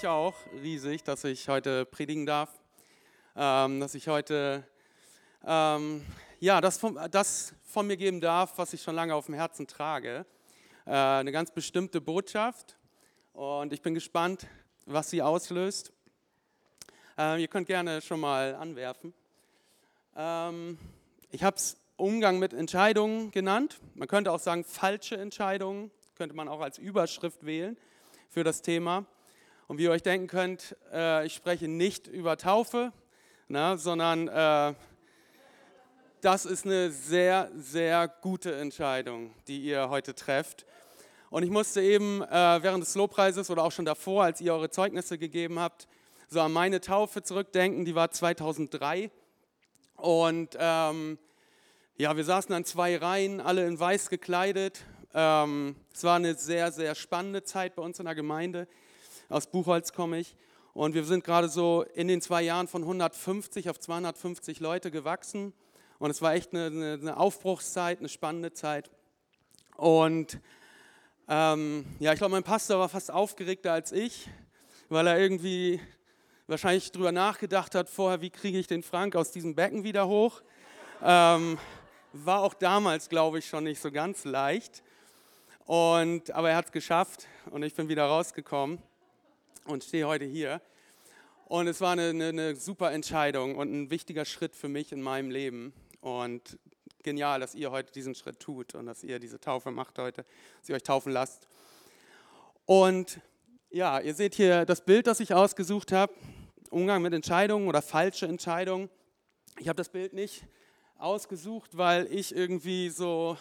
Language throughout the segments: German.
mich auch riesig, dass ich heute predigen darf, ähm, dass ich heute ähm, ja, das, von, das von mir geben darf, was ich schon lange auf dem Herzen trage. Äh, eine ganz bestimmte Botschaft und ich bin gespannt, was sie auslöst. Äh, ihr könnt gerne schon mal anwerfen. Ähm, ich habe es Umgang mit Entscheidungen genannt. Man könnte auch sagen falsche Entscheidungen, könnte man auch als Überschrift wählen für das Thema. Und wie ihr euch denken könnt, äh, ich spreche nicht über Taufe, na, sondern äh, das ist eine sehr, sehr gute Entscheidung, die ihr heute trefft. Und ich musste eben äh, während des Lobpreises oder auch schon davor, als ihr eure Zeugnisse gegeben habt, so an meine Taufe zurückdenken, die war 2003. Und ähm, ja, wir saßen an zwei Reihen, alle in weiß gekleidet. Ähm, es war eine sehr, sehr spannende Zeit bei uns in der Gemeinde. Aus Buchholz komme ich. Und wir sind gerade so in den zwei Jahren von 150 auf 250 Leute gewachsen. Und es war echt eine, eine, Aufbruchszeit, eine spannende Zeit. Und ähm, ja, ich glaube, mein Pastor war fast aufgeregter als ich, weil er irgendwie wahrscheinlich darüber nachgedacht hat vorher, wie kriege ich den Frank aus diesem Becken wieder hoch. Ähm, war auch damals, glaube ich, schon nicht so ganz leicht. Und, aber er hat es geschafft und ich bin wieder rausgekommen und stehe heute hier. Und es war eine, eine, eine, super Entscheidung und ein wichtiger Schritt für mich in meinem Leben. Und genial, dass ihr heute diesen Schritt tut und dass ihr diese Taufe macht heute, dass ihr euch taufen lasst. Und ja, ihr seht hier das Bild, das ich ausgesucht habe. Umgang mit Entscheidungen oder falsche Entscheidungen. Ich habe das Bild nicht ausgesucht, weil ich irgendwie so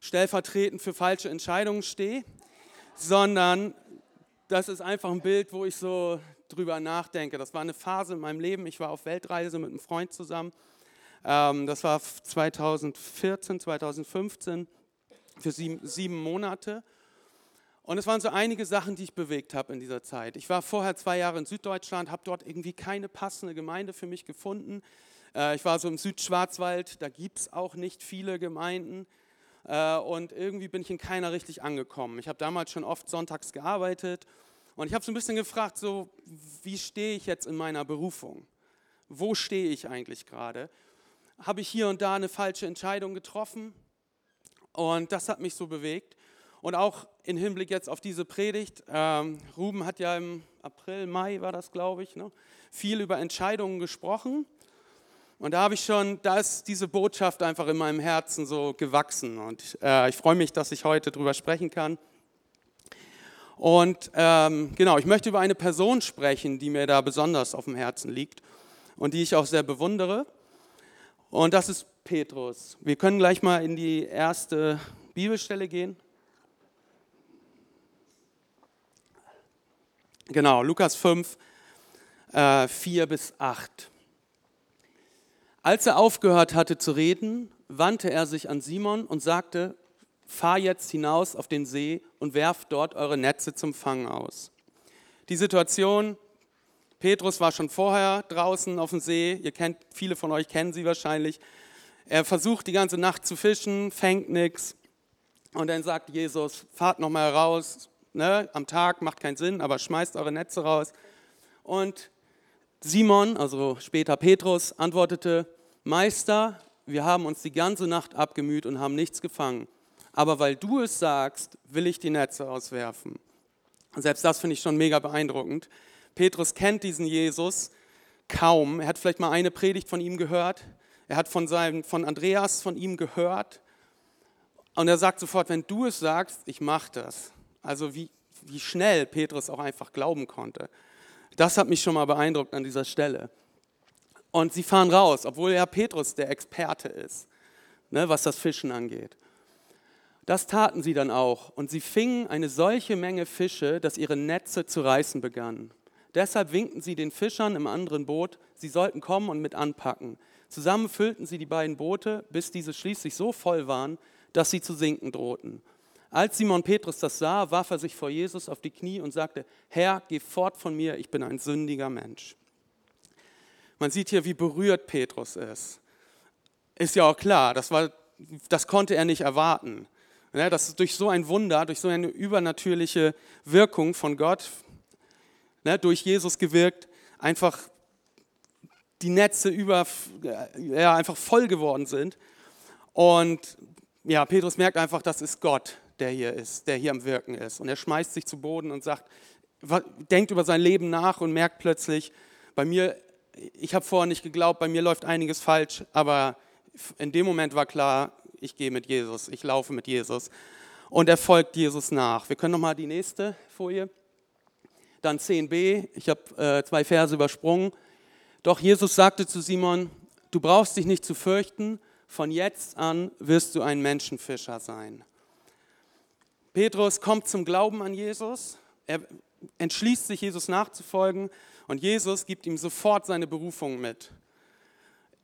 stellvertretend für falsche Entscheidungen stehe, sondern das ist einfach ein Bild, wo ich so drüber nachdenke. Das war eine Phase in meinem Leben. Ich war auf Weltreise mit einem Freund zusammen. Ähm, das war 2014, 2015 für sieben, Monate. Und es waren so einige Sachen, die ich bewegt habe in dieser Zeit. Ich war vorher zwei Jahre in Süddeutschland, habe dort irgendwie keine passende Gemeinde für mich gefunden. Äh, ich war so im Südschwarzwald, da gibt es auch nicht viele Gemeinden. Äh, und irgendwie bin ich in keiner richtig angekommen. Ich habe damals schon oft sonntags gearbeitet und ich habe so ein bisschen gefragt, so, wie stehe ich jetzt in meiner Berufung? Wo stehe ich eigentlich gerade? Habe ich hier und da eine falsche Entscheidung getroffen? Und das hat mich so bewegt. Und auch im Hinblick jetzt auf diese Predigt, ähm, Ruben hat ja im April, Mai war das, glaube ich, ne, viel über Entscheidungen gesprochen. Und da habe ich schon, da ist diese Botschaft einfach in meinem Herzen so gewachsen. Und äh, ich freue mich, dass ich heute darüber sprechen kann. Und ähm, genau, ich möchte über eine Person sprechen, die mir da besonders auf dem Herzen liegt und die ich auch sehr bewundere. Und das ist Petrus. Wir können gleich mal in die erste Bibelstelle gehen. Genau, Lukas 5, äh, 4 bis 8. Als er aufgehört hatte zu reden, wandte er sich an Simon und sagte, fahr jetzt hinaus auf den See und werft dort eure Netze zum Fangen aus. Die Situation, Petrus war schon vorher draußen auf dem See, ihr kennt, viele von euch kennen sie wahrscheinlich. Er versucht die ganze Nacht zu fischen, fängt nichts. Und dann sagt Jesus, fahrt nochmal raus, ne? am Tag macht keinen Sinn, aber schmeißt eure Netze raus. Und Simon, also später Petrus, antwortete, Meister, wir haben uns die ganze Nacht abgemüht und haben nichts gefangen. Aber weil du es sagst, will ich die Netze auswerfen. selbst das finde ich schon mega beeindruckend. Petrus kennt diesen Jesus kaum. Er hat vielleicht mal eine Predigt von ihm gehört. Er hat von, seinem, von Andreas von ihm gehört. Und er sagt sofort, wenn du es sagst, ich mache das. Also wie, wie schnell Petrus auch einfach glauben konnte. Das hat mich schon mal beeindruckt an dieser Stelle. Und sie fahren raus, obwohl ja Petrus der Experte ist, ne, was das Fischen angeht. Das taten sie dann auch und sie fingen eine solche Menge Fische, dass ihre Netze zu reißen begannen. Deshalb winkten sie den Fischern im anderen Boot, sie sollten kommen und mit anpacken. Zusammen füllten sie die beiden Boote, bis diese schließlich so voll waren, dass sie zu sinken drohten. Als Simon Petrus das sah, warf er sich vor Jesus auf die Knie und sagte, Herr, geh fort von mir, ich bin ein sündiger Mensch. Man sieht hier, wie berührt Petrus ist. Ist ja auch klar, das, war, das konnte er nicht erwarten. Dass durch so ein Wunder, durch so eine übernatürliche Wirkung von Gott, ne, durch Jesus gewirkt, einfach die Netze über, ja, einfach voll geworden sind. Und ja, Petrus merkt einfach, das ist Gott, der hier ist, der hier am Wirken ist. Und er schmeißt sich zu Boden und sagt, denkt über sein Leben nach und merkt plötzlich, bei mir, ich habe vorher nicht geglaubt, bei mir läuft einiges falsch, aber in dem Moment war klar, ich gehe mit Jesus, ich laufe mit Jesus. Und er folgt Jesus nach. Wir können nochmal die nächste Folie. Dann 10b, ich habe äh, zwei Verse übersprungen. Doch Jesus sagte zu Simon, du brauchst dich nicht zu fürchten, von jetzt an wirst du ein Menschenfischer sein. Petrus kommt zum Glauben an Jesus, er entschließt sich, Jesus nachzufolgen und Jesus gibt ihm sofort seine Berufung mit.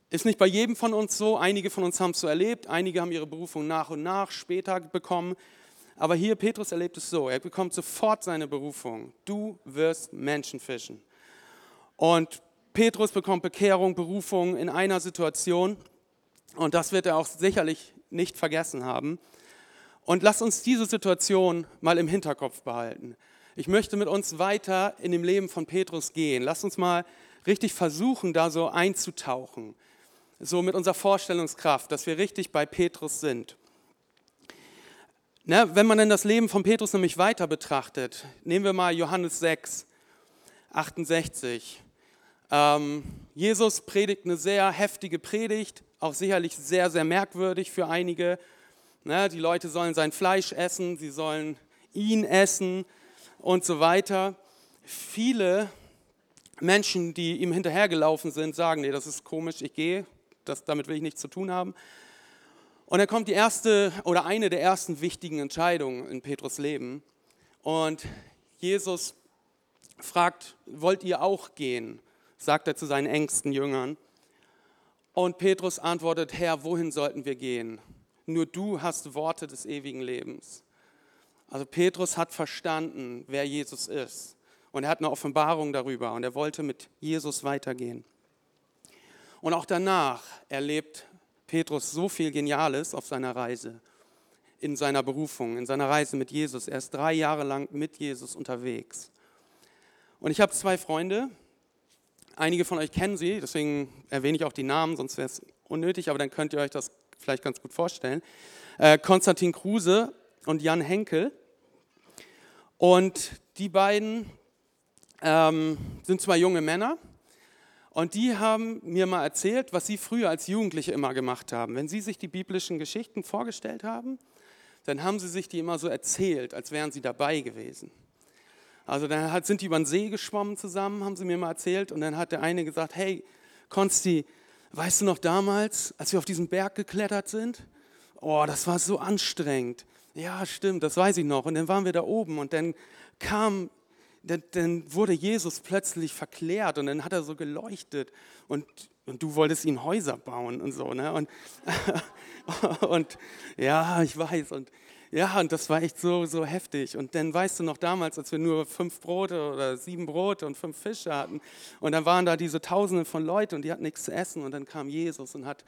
Ist nicht bei jedem von uns so, einige von uns haben es so erlebt, einige haben ihre Berufung nach und nach später bekommen, aber hier Petrus erlebt es so, er bekommt sofort seine Berufung. Du wirst Menschen fischen. Und Petrus bekommt Bekehrung, Berufung in einer Situation und das wird er auch sicherlich nicht vergessen haben. Und lass uns diese Situation mal im Hinterkopf behalten. Ich möchte mit uns weiter in dem Leben von Petrus gehen. Lass uns mal richtig versuchen, da so einzutauchen. So mit unserer Vorstellungskraft, dass wir richtig bei Petrus sind. Na, wenn man denn das Leben von Petrus nämlich weiter betrachtet, nehmen wir mal Johannes 6, 68. Ähm, Jesus predigt eine sehr heftige Predigt, auch sicherlich sehr, sehr merkwürdig für einige. Ne, die Leute sollen sein Fleisch essen, sie sollen ihn essen und so weiter. Viele Menschen, die ihm hinterhergelaufen sind, sagen, nee, das ist komisch, ich gehe, das, damit will ich nichts zu tun haben. Und dann kommt die erste oder eine der ersten wichtigen Entscheidungen in Petrus Leben. Und Jesus fragt, wollt ihr auch gehen? sagt er zu seinen engsten Jüngern. Und Petrus antwortet, Herr, wohin sollten wir gehen? Nur du hast Worte des ewigen Lebens. Also Petrus hat verstanden, wer Jesus ist. Und er hat eine Offenbarung darüber und er wollte mit Jesus weitergehen. Und auch danach erlebt Petrus so viel Geniales auf seiner Reise, in seiner Berufung, in seiner Reise mit Jesus. Er ist drei Jahre lang mit Jesus unterwegs. Und ich habe zwei Freunde. Einige von euch kennen sie, deswegen erwähne ich auch die Namen, sonst wäre es unnötig, aber dann könnt ihr euch das vielleicht ganz gut vorstellen. Äh, Konstantin Kruse und Jan Henkel. Und die beiden ähm, sind zwei junge Männer und die haben mir mal erzählt, was sie früher als Jugendliche immer gemacht haben. Wenn sie sich die biblischen Geschichten vorgestellt haben, dann haben sie sich die immer so erzählt, als wären sie dabei gewesen. Also dann sind die über den See geschwommen zusammen, haben sie mir mal erzählt. Und dann hat der eine gesagt, hey, Konsti, weißt du noch damals, als wir auf diesen Berg geklettert sind? Oh, das war so anstrengend. Ja, stimmt, das weiß ich noch. Und dann waren wir da oben und dann kam dann, dann, wurde Jesus plötzlich verklärt und dann hat er so geleuchtet und, und du wolltest ihm Häuser bauen und so. Ne? Und, und ja, ich weiß. Und ja, und das war echt so, so heftig. Und dann weißt du noch damals, als wir nur fünf Brote oder sieben Brote und fünf Fische hatten und dann waren da diese Tausende von Leuten und die hatten nichts zu essen und dann kam Jesus und hat,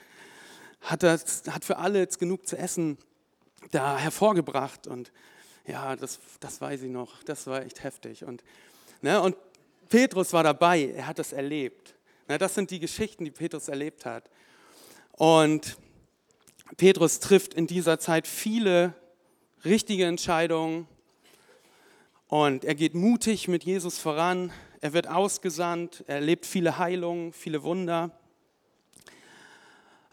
hat, das, hat für alle jetzt genug zu essen da hervorgebracht und ja, das, das weiß ich noch, das war echt heftig. Und, ne, und Petrus war dabei, er hat das erlebt. Ne, das sind die Geschichten, die Petrus erlebt hat. Und Petrus trifft in dieser Zeit viele richtige Entscheidungen und er geht mutig mit Jesus voran. Er wird ausgesandt, er erlebt viele Heilungen, viele Wunder.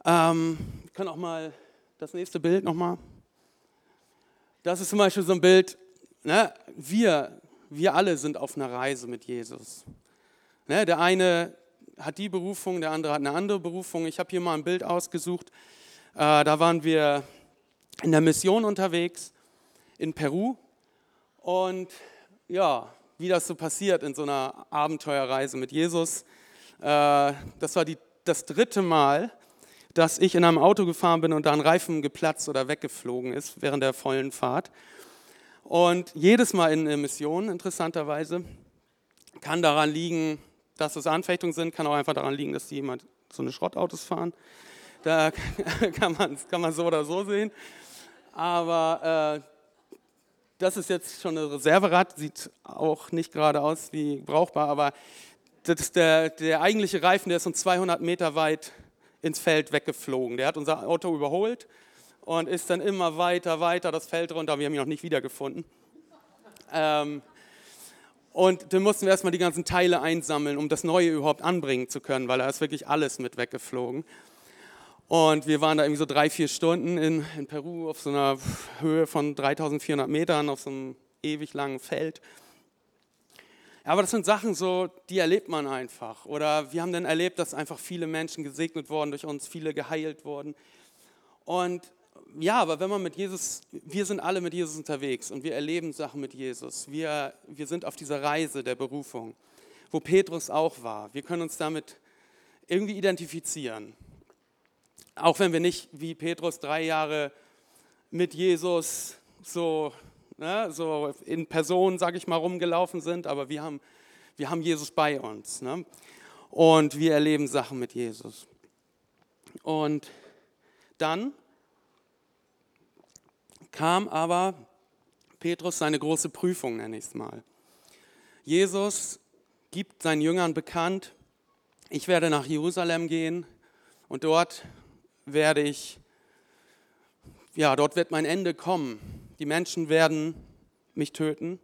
Ähm, ich kann auch mal das nächste Bild nochmal. Das ist zum Beispiel so ein Bild, ne? wir, wir alle sind auf einer Reise mit Jesus. Ne? Der eine hat die Berufung, der andere hat eine andere Berufung. Ich habe hier mal ein Bild ausgesucht. Äh, da waren wir in der Mission unterwegs in Peru. Und ja, wie das so passiert in so einer Abenteuerreise mit Jesus. Äh, das war die, das dritte Mal, dass ich in einem Auto gefahren bin und da ein Reifen geplatzt oder weggeflogen ist während der vollen Fahrt. Und jedes Mal in der Mission, interessanterweise, kann daran liegen, dass es Anfechtungen sind, kann auch einfach daran liegen, dass die jemand so eine Schrottautos fahren. Da kann man kann man so oder so sehen. Aber das ist jetzt schon ein Reserverad, sieht auch nicht gerade aus wie brauchbar, aber der, der eigentliche Reifen, der ist uns 200 Meter weit ins Feld weggeflogen. Der hat unser Auto überholt und ist dann immer weiter, weiter das Feld runter. Wir haben ihn noch nicht wiedergefunden. Ähm, und dann mussten wir erstmal die ganzen Teile einsammeln, um das Neue überhaupt anbringen zu können, weil da ist wirklich alles mit weggeflogen. Und wir waren da irgendwie so drei, vier Stunden in, in Peru auf so einer Höhe von 3400 Metern auf so einem ewig langen Feld. Aber das sind Sachen so, die erlebt man einfach. Oder wir haben dann erlebt, dass einfach viele Menschen gesegnet wurden durch uns, viele geheilt wurden. Und ja, aber wenn man mit Jesus, wir sind alle mit Jesus unterwegs und wir erleben Sachen mit Jesus. Wir, wir sind auf dieser Reise der Berufung, wo Petrus auch war. Wir können uns damit irgendwie identifizieren. Auch wenn wir nicht wie Petrus drei Jahre mit Jesus so, ne, so in Person, sage ich mal, rumgelaufen sind, aber wir haben, wir haben Jesus bei uns. Ne? Und wir erleben Sachen mit Jesus. Und dann kam aber Petrus seine große Prüfung, nenne ich es mal. Jesus gibt seinen Jüngern bekannt, ich werde nach Jerusalem gehen und dort werde ich, ja, dort wird mein Ende kommen. Die Menschen werden mich töten.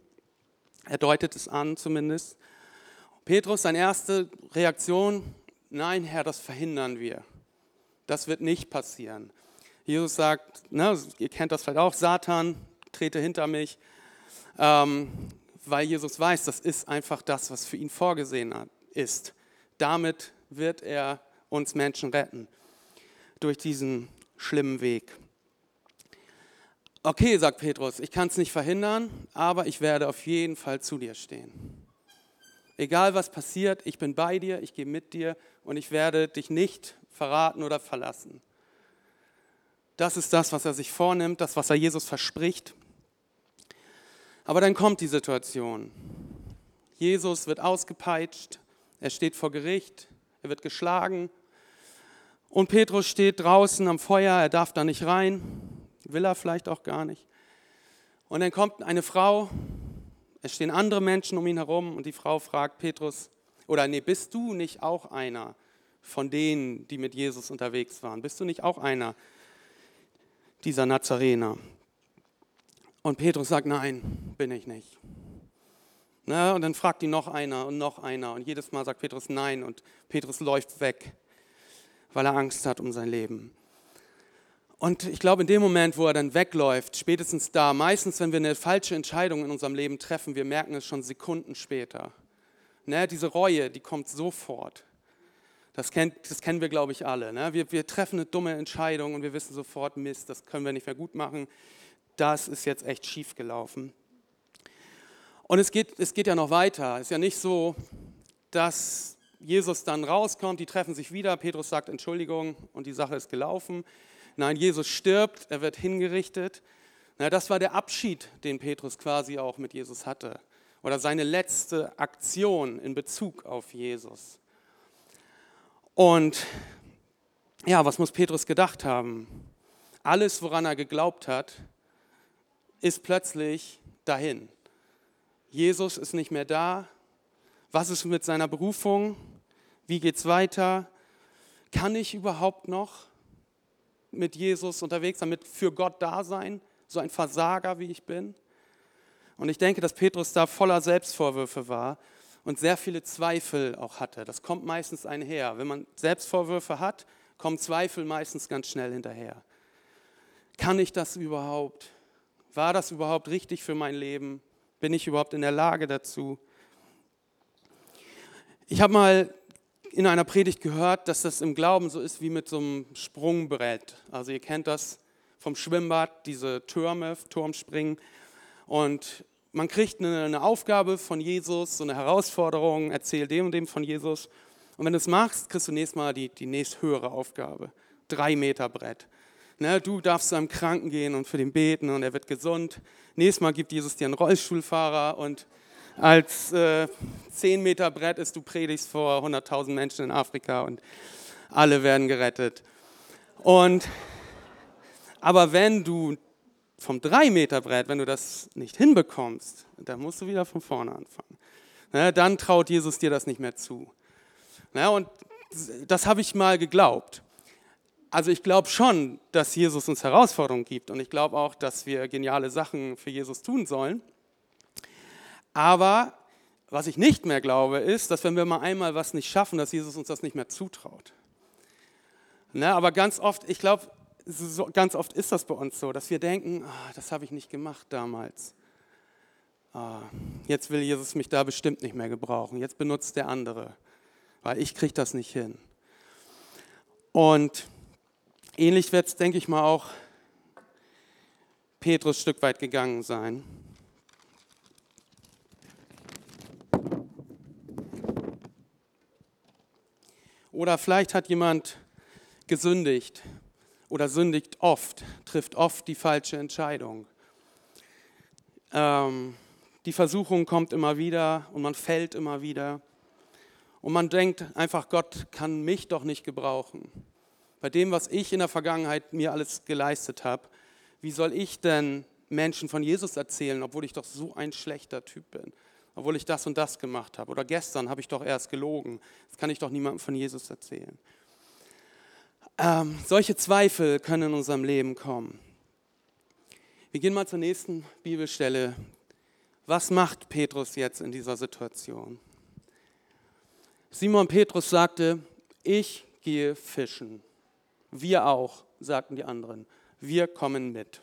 Er deutet es an zumindest. Petrus, seine erste Reaktion, nein Herr, das verhindern wir. Das wird nicht passieren. Jesus sagt, ne, ihr kennt das vielleicht auch, Satan, trete hinter mich, ähm, weil Jesus weiß, das ist einfach das, was für ihn vorgesehen ist. Damit wird er uns Menschen retten durch diesen schlimmen Weg. Okay, sagt Petrus, ich kann es nicht verhindern, aber ich werde auf jeden Fall zu dir stehen. Egal was passiert, ich bin bei dir, ich gehe mit dir und ich werde dich nicht verraten oder verlassen. Das ist das, was er sich vornimmt, das, was er Jesus verspricht. Aber dann kommt die Situation. Jesus wird ausgepeitscht, er steht vor Gericht, er wird geschlagen, und Petrus steht draußen am Feuer, er darf da nicht rein, will er vielleicht auch gar nicht. Und dann kommt eine Frau, es stehen andere Menschen um ihn herum und die Frau fragt Petrus, oder nee, bist du nicht auch einer von denen, die mit Jesus unterwegs waren? Bist du nicht auch einer dieser Nazarener? Und Petrus sagt, nein, bin ich nicht. Na, und dann fragt ihn noch einer und noch einer und jedes Mal sagt Petrus nein und Petrus läuft weg weil er Angst hat um sein Leben. Und ich glaube, in dem Moment, wo er dann wegläuft, spätestens da, meistens, wenn wir eine falsche Entscheidung in unserem Leben treffen, wir merken es schon Sekunden später. Ne, diese Reue, die kommt sofort. Das, kennt, das kennen wir, glaube ich, alle. Ne? Wir, wir treffen eine dumme Entscheidung und wir wissen sofort, Mist, das können wir nicht mehr gut machen. Das ist jetzt echt schief gelaufen. Und es geht, es geht ja noch weiter. Es ist ja nicht so, dass Jesus dann rauskommt, die treffen sich wieder, Petrus sagt Entschuldigung und die Sache ist gelaufen. Nein, Jesus stirbt, er wird hingerichtet. Na, das war der Abschied, den Petrus quasi auch mit Jesus hatte. Oder seine letzte Aktion in Bezug auf Jesus. Und ja, was muss Petrus gedacht haben? Alles, woran er geglaubt hat, ist plötzlich dahin. Jesus ist nicht mehr da. Was ist mit seiner Berufung? Wie geht es weiter? Kann ich überhaupt noch mit Jesus unterwegs sein, mit für Gott da sein? So ein Versager, wie ich bin? Und ich denke, dass Petrus da voller Selbstvorwürfe war und sehr viele Zweifel auch hatte. Das kommt meistens einher. Wenn man Selbstvorwürfe hat, kommen Zweifel meistens ganz schnell hinterher. Kann ich das überhaupt? War das überhaupt richtig für mein Leben? Bin ich überhaupt in der Lage dazu? Ich habe mal in einer Predigt gehört, dass das im Glauben so ist wie mit so einem Sprungbrett. Also ihr kennt das vom Schwimmbad, diese Türme, Turmspringen. Und man kriegt eine, Aufgabe von Jesus, so eine Herausforderung, erzähl dem und dem von Jesus. Und wenn du es machst, kriegst du nächstes Mal die, die nächsthöhere Aufgabe. Drei Meter Brett. Ne, du darfst zu einem Kranken gehen und für den beten und er wird gesund. Nächstes Mal gibt Jesus dir einen Rollstuhlfahrer und als äh, 10 Meter Brett ist, du predigst vor 100.000 Menschen in Afrika und alle werden gerettet. Und, aber wenn du vom 3-Meter-Brett, wenn du das nicht hinbekommst, dann musst du wieder von vorne anfangen. Ne, dann traut Jesus dir das nicht mehr zu. Ne, und das habe ich mal geglaubt. Also ich glaube schon, dass Jesus uns Herausforderungen gibt und ich glaube auch, dass wir geniale Sachen für Jesus tun sollen. Aber was ich nicht mehr glaube, ist, dass wenn wir mal einmal was nicht schaffen, dass Jesus uns das nicht mehr zutraut. Ne, aber ganz oft, ich glaube, so, ganz oft ist das bei uns so, dass wir denken, oh, das habe ich nicht gemacht damals. Oh, jetzt will Jesus mich da bestimmt nicht mehr gebrauchen. Jetzt benutzt der andere, weil ich kriege das nicht hin. Und ähnlich wird es, denke ich mal, auch Petrus Stück weit gegangen sein. Oder vielleicht hat jemand gesündigt oder sündigt oft, trifft oft die falsche Entscheidung. Ähm, die Versuchung kommt immer wieder und man fällt immer wieder. Und man denkt einfach, Gott kann mich doch nicht gebrauchen. Bei dem, was ich in der Vergangenheit mir alles geleistet habe, wie soll ich denn Menschen von Jesus erzählen, obwohl ich doch so ein schlechter Typ bin? Obwohl ich das und das gemacht habe. Oder gestern habe ich doch erst gelogen. Das kann ich doch niemandem von Jesus erzählen. Ähm, solche Zweifel können in unserem Leben kommen. Wir gehen mal zur nächsten Bibelstelle. Was macht Petrus jetzt in dieser Situation? Simon Petrus sagte, ich gehe fischen. Wir auch, sagten die anderen. Wir kommen mit.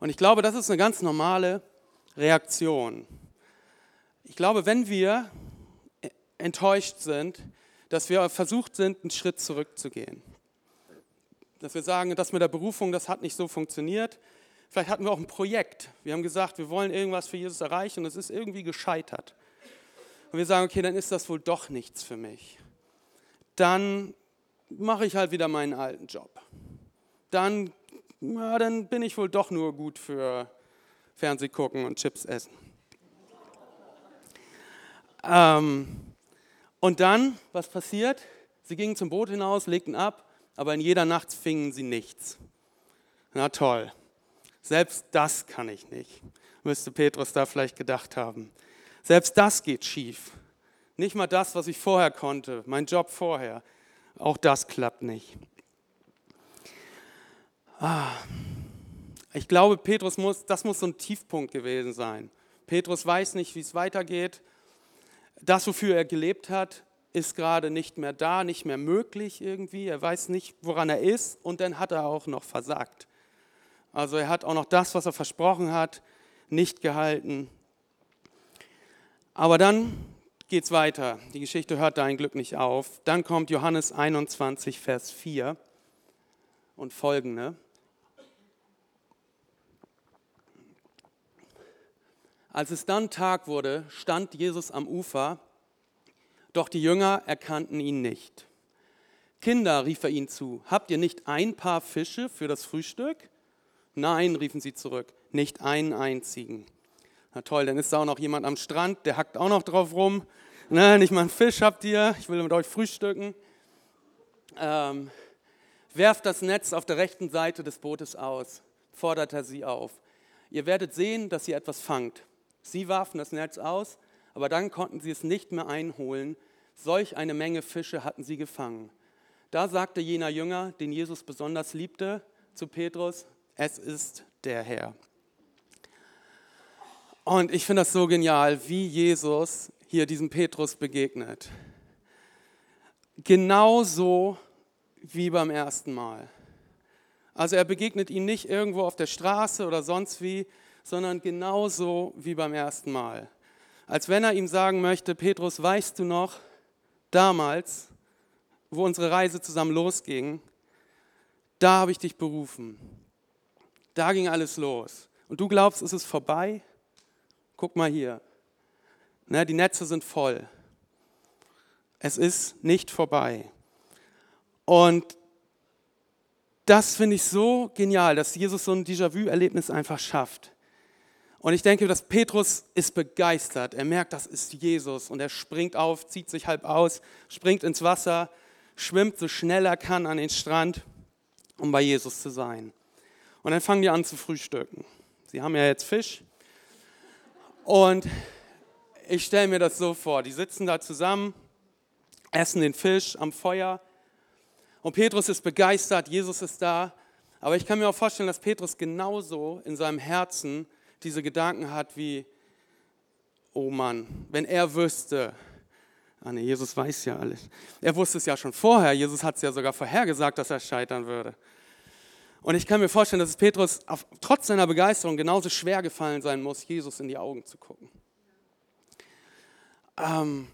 Und ich glaube, das ist eine ganz normale Reaktion. Ich glaube, wenn wir enttäuscht sind, dass wir versucht sind, einen Schritt zurückzugehen. Dass wir sagen, das mit der Berufung, das hat nicht so funktioniert. Vielleicht hatten wir auch ein Projekt. Wir haben gesagt, wir wollen irgendwas für Jesus erreichen und es ist irgendwie gescheitert. Und wir sagen, okay, dann ist das wohl doch nichts für mich. Dann mache ich halt wieder meinen alten Job. Dann, ja, dann bin ich wohl doch nur gut für Fernseh gucken und Chips essen. Ähm, und dann, was passiert? Sie gingen zum Boot hinaus, legten ab, aber in jeder Nacht fingen sie nichts. Na toll, selbst das kann ich nicht, müsste Petrus da vielleicht gedacht haben. Selbst das geht schief. Nicht mal das, was ich vorher konnte, mein Job vorher, auch das klappt nicht. Ah, ich glaube, Petrus muss, das muss so ein Tiefpunkt gewesen sein. Petrus weiß nicht, wie es weitergeht das, wofür er gelebt hat, ist gerade nicht mehr da, nicht mehr möglich irgendwie. Er weiß nicht, woran er ist und dann hat er auch noch versagt. Also er hat auch noch das, was er versprochen hat, nicht gehalten. Aber dann geht es weiter. Die Geschichte hört da ein Glück nicht auf. Dann kommt Johannes 21, Vers 4 und folgende. Als es dann Tag wurde, stand Jesus am Ufer, doch die Jünger erkannten ihn nicht. Kinder, rief er ihnen zu, habt ihr nicht ein paar Fische für das Frühstück? Nein, riefen sie zurück, nicht einen einzigen. Na toll, dann ist da auch noch jemand am Strand, der hackt auch noch drauf rum. Na, nicht mal einen Fisch habt ihr, ich will mit euch frühstücken. Ähm, werft das Netz auf der rechten Seite des Bootes aus, fordert er sie auf. Ihr werdet sehen, dass ihr etwas fangt. Sie warfen das Netz aus, aber dann konnten sie es nicht mehr einholen. Solch eine Menge Fische hatten sie gefangen. Da sagte jener Jünger, den Jesus besonders liebte, zu Petrus, es ist der Herr. Und ich finde das so genial, wie Jesus hier diesem Petrus begegnet. Genauso wie beim ersten Mal. Also er begegnet ihm nicht irgendwo auf der Straße oder sonst wie, sondern genauso wie beim ersten Mal. Als wenn er ihm sagen möchte, Petrus, weißt du noch, damals, wo unsere Reise zusammen losging, da habe ich dich berufen. Da ging alles los. Und du glaubst, es ist vorbei? Guck mal hier. Ne, die Netze sind voll. Es ist nicht vorbei. Und das finde ich so genial, dass Jesus so ein Déjà-vu-Erlebnis einfach schafft. Und ich denke, dass Petrus ist begeistert. Er merkt, das ist Jesus und er springt auf, zieht sich halb aus, springt ins Wasser, schwimmt so schnell er kann an den Strand, um bei Jesus zu sein. Und dann fangen die an zu frühstücken. Sie haben ja jetzt Fisch. Und ich stelle mir das so vor, die sitzen da zusammen, essen den Fisch am Feuer. Und Petrus ist begeistert, Jesus ist da. Aber ich kann mir auch vorstellen, dass Petrus genauso in seinem Herzen diese Gedanken hat wie, oh Mann, wenn er wüsste, ah nee, Jesus weiß ja alles. Er wusste es ja schon vorher, Jesus hat es ja sogar vorhergesagt, dass er scheitern würde. Und ich kann mir vorstellen, dass es Petrus auf, trotz seiner Begeisterung genauso schwer gefallen sein muss, Jesus in die Augen zu gucken. Ähm,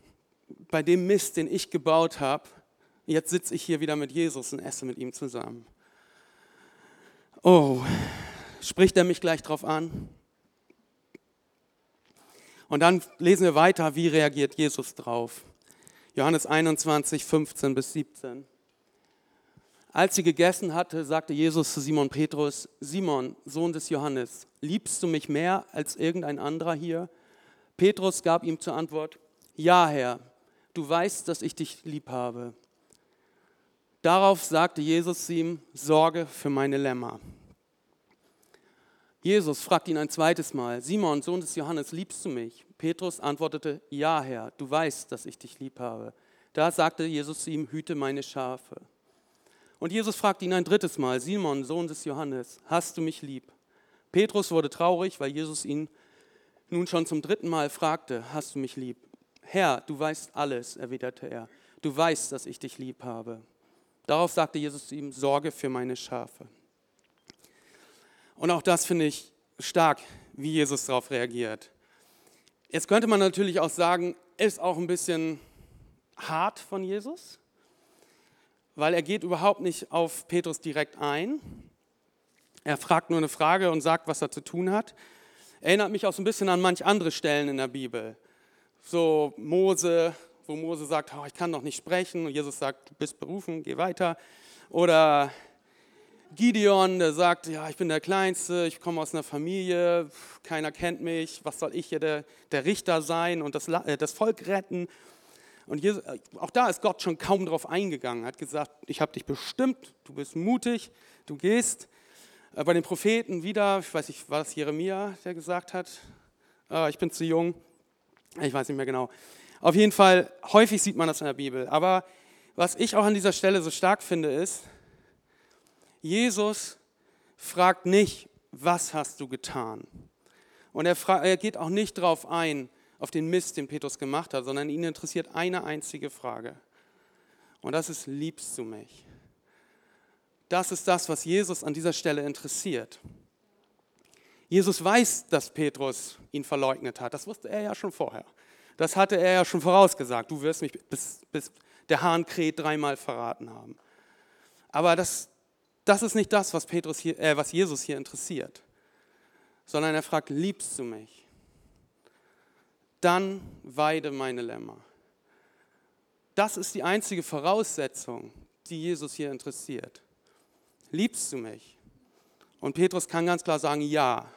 bei dem Mist, den ich gebaut habe, jetzt sitze ich hier wieder mit Jesus und esse mit ihm zusammen. Oh, spricht er mich gleich drauf an? Und dann lesen wir weiter, wie reagiert Jesus drauf. Johannes 21, 15 bis 17. Als sie gegessen hatte, sagte Jesus zu Simon Petrus, Simon, Sohn des Johannes, liebst du mich mehr als irgendein anderer hier? Petrus gab ihm zur Antwort, ja Herr, du weißt, dass ich dich lieb habe. Darauf sagte Jesus ihm, Sorge für meine Lämmer. Jesus fragt ihn ein zweites Mal, Simon, Sohn des Johannes, liebst du mich? Petrus antwortete, ja Herr, du weißt, dass ich dich lieb habe. Da sagte Jesus zu ihm, hüte meine Schafe. Und Jesus fragt ihn ein drittes Mal, Simon, Sohn des Johannes, hast du mich lieb? Petrus wurde traurig, weil Jesus ihn nun schon zum dritten Mal fragte, hast du mich lieb? Herr, du weißt alles, erwiderte er. Du weißt, dass ich dich lieb habe. Darauf sagte Jesus zu ihm, Sorge für meine Schafe. Und auch das finde ich stark, wie Jesus darauf reagiert. Jetzt könnte man natürlich auch sagen, ist auch ein bisschen hart von Jesus weil er geht überhaupt nicht auf Petrus direkt ein. Er fragt nur eine Frage und sagt, was er zu tun hat. Erinnert mich auch so ein bisschen an manch andere Stellen in der Bibel. So Mose, wo Mose sagt, oh, ich kann noch nicht sprechen und Jesus sagt, du bist berufen, geh weiter. Oder Gideon, der sagt, ja, ich bin der Kleinste, ich komme aus einer Familie, keiner kennt mich, was soll ich hier der, der Richter sein und das, äh, das Volk retten? Und Jesus, äh, auch da ist Gott schon kaum darauf eingegangen, hat gesagt, ich habe dich bestimmt, du bist mutig, du gehst. Äh, bei den Propheten wieder, ich weiß nicht, war das Jeremia, der gesagt hat, ich bin zu jung, ich weiß nicht mehr genau. Auf jeden Fall, häufig sieht man das in der Bibel. Aber was ich auch an dieser Stelle so stark finde, ist, Jesus fragt nicht, was hast du getan? Und er, er geht auch nicht darauf ein, auf den Mist, den Petrus gemacht hat, sondern ihn interessiert eine einzige Frage. Und das ist, liebst du mich? Das ist das, was Jesus an dieser Stelle interessiert. Jesus weiß, dass Petrus ihn verleugnet hat. Das wusste er ja schon vorher. Das hatte er ja schon vorausgesagt. Du wirst mich bis, bis der Hahn kräht dreimal verraten haben. Aber das, das ist nicht das, was, Petrus hier, äh, was Jesus hier interessiert, sondern er fragt, liebst du mich? dann weide meine Lämmer. Das ist die einzige Voraussetzung, die Jesus hier interessiert. Liebst du mich? Und Petrus kann ganz klar sagen, ja.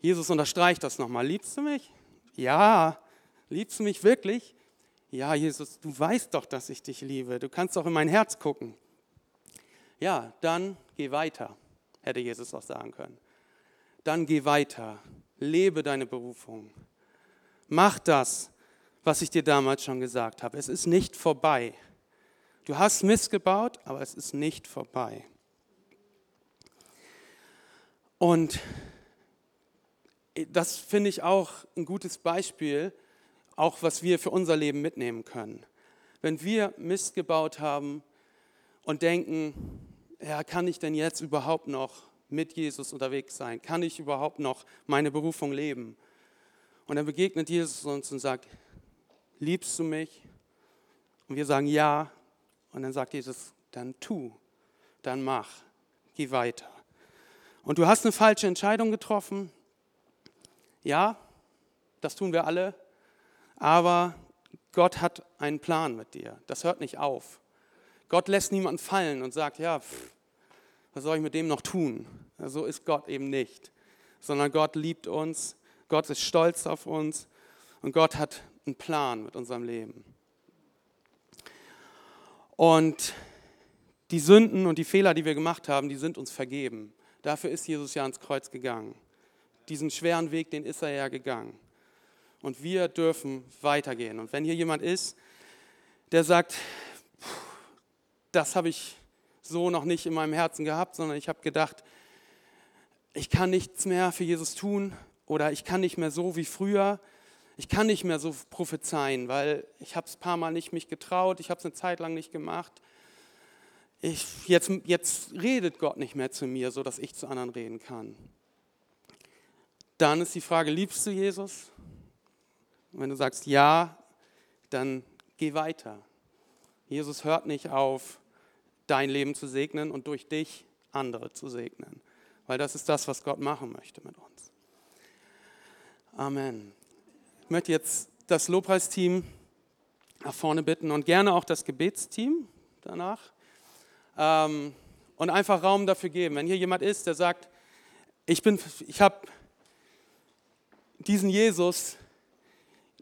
Jesus unterstreicht das nochmal. Liebst du mich? Ja. Liebst du mich wirklich? Ja, Jesus, du weißt doch, dass ich dich liebe. Du kannst doch in mein Herz gucken. Ja, dann geh weiter, hätte Jesus auch sagen können. Dann geh weiter. Lebe deine Berufung. Mach das, was ich dir damals schon gesagt habe. Es ist nicht vorbei. Du hast Mist gebaut, aber es ist nicht vorbei. Und das finde ich auch ein gutes Beispiel, auch was wir für unser Leben mitnehmen können. Wenn wir Mist gebaut haben und denken, ja, kann ich denn jetzt überhaupt noch mit Jesus unterwegs sein? Kann ich überhaupt noch meine Berufung leben? Und dann begegnet Jesus uns und sagt, liebst du mich? Und wir sagen ja. Und dann sagt Jesus, dann tu, dann mach, geh weiter. Und du hast eine falsche Entscheidung getroffen. Ja, das tun wir alle. Aber Gott hat einen Plan mit dir. Das hört nicht auf. Gott lässt niemanden fallen und sagt, ja, pff, was soll ich mit dem noch tun? So ist Gott eben nicht. Sondern Gott liebt uns Gott ist stolz auf uns und Gott hat einen Plan mit unserem Leben. Und die Sünden und die Fehler, die wir gemacht haben, die sind uns vergeben. Dafür ist Jesus ja ans Kreuz gegangen. Diesen schweren Weg, den ist er ja gegangen. Und wir dürfen weitergehen. Und wenn hier jemand ist, der sagt, das habe ich so noch nicht in meinem Herzen gehabt, sondern ich habe gedacht, ich kann nichts mehr für Jesus tun oder ich kann nicht mehr so wie früher. Ich kann nicht mehr so prophezeien, weil ich habe es ein paar Mal nicht mich getraut, ich habe es eine Zeit lang nicht gemacht. Ich, jetzt, jetzt redet Gott nicht mehr zu mir, so dass ich zu anderen reden kann. Dann ist die Frage, liebst du Jesus? Und wenn du sagst ja, dann geh weiter. Jesus hört nicht auf, dein Leben zu segnen und durch dich andere zu segnen weil das ist das, was Gott machen möchte mit uns. Amen. Ich möchte jetzt das Lobpreisteam nach vorne bitten und gerne auch das Gebetsteam danach ähm, und einfach Raum dafür geben. Wenn hier jemand ist, der sagt, ich, ich habe diesen Jesus,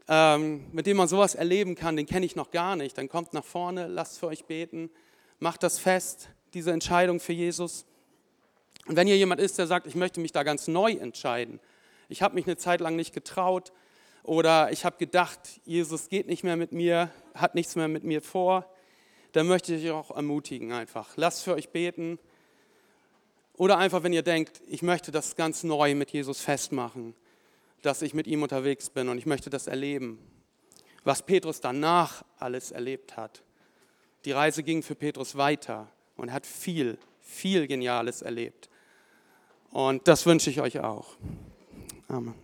ähm, mit dem man sowas erleben kann, den kenne ich noch gar nicht, dann kommt nach vorne, lasst für euch beten, macht das fest, diese Entscheidung für Jesus. Und wenn hier jemand ist, der sagt, ich möchte mich da ganz neu entscheiden, ich habe mich eine Zeit lang nicht getraut oder ich habe gedacht, Jesus geht nicht mehr mit mir, hat nichts mehr mit mir vor, dann möchte ich euch auch ermutigen einfach. Lasst für euch beten. Oder einfach, wenn ihr denkt, ich möchte das ganz neu mit Jesus festmachen, dass ich mit ihm unterwegs bin und ich möchte das erleben, was Petrus danach alles erlebt hat. Die Reise ging für Petrus weiter und hat viel, viel Geniales erlebt. Und das wünsche ich euch auch. Amen.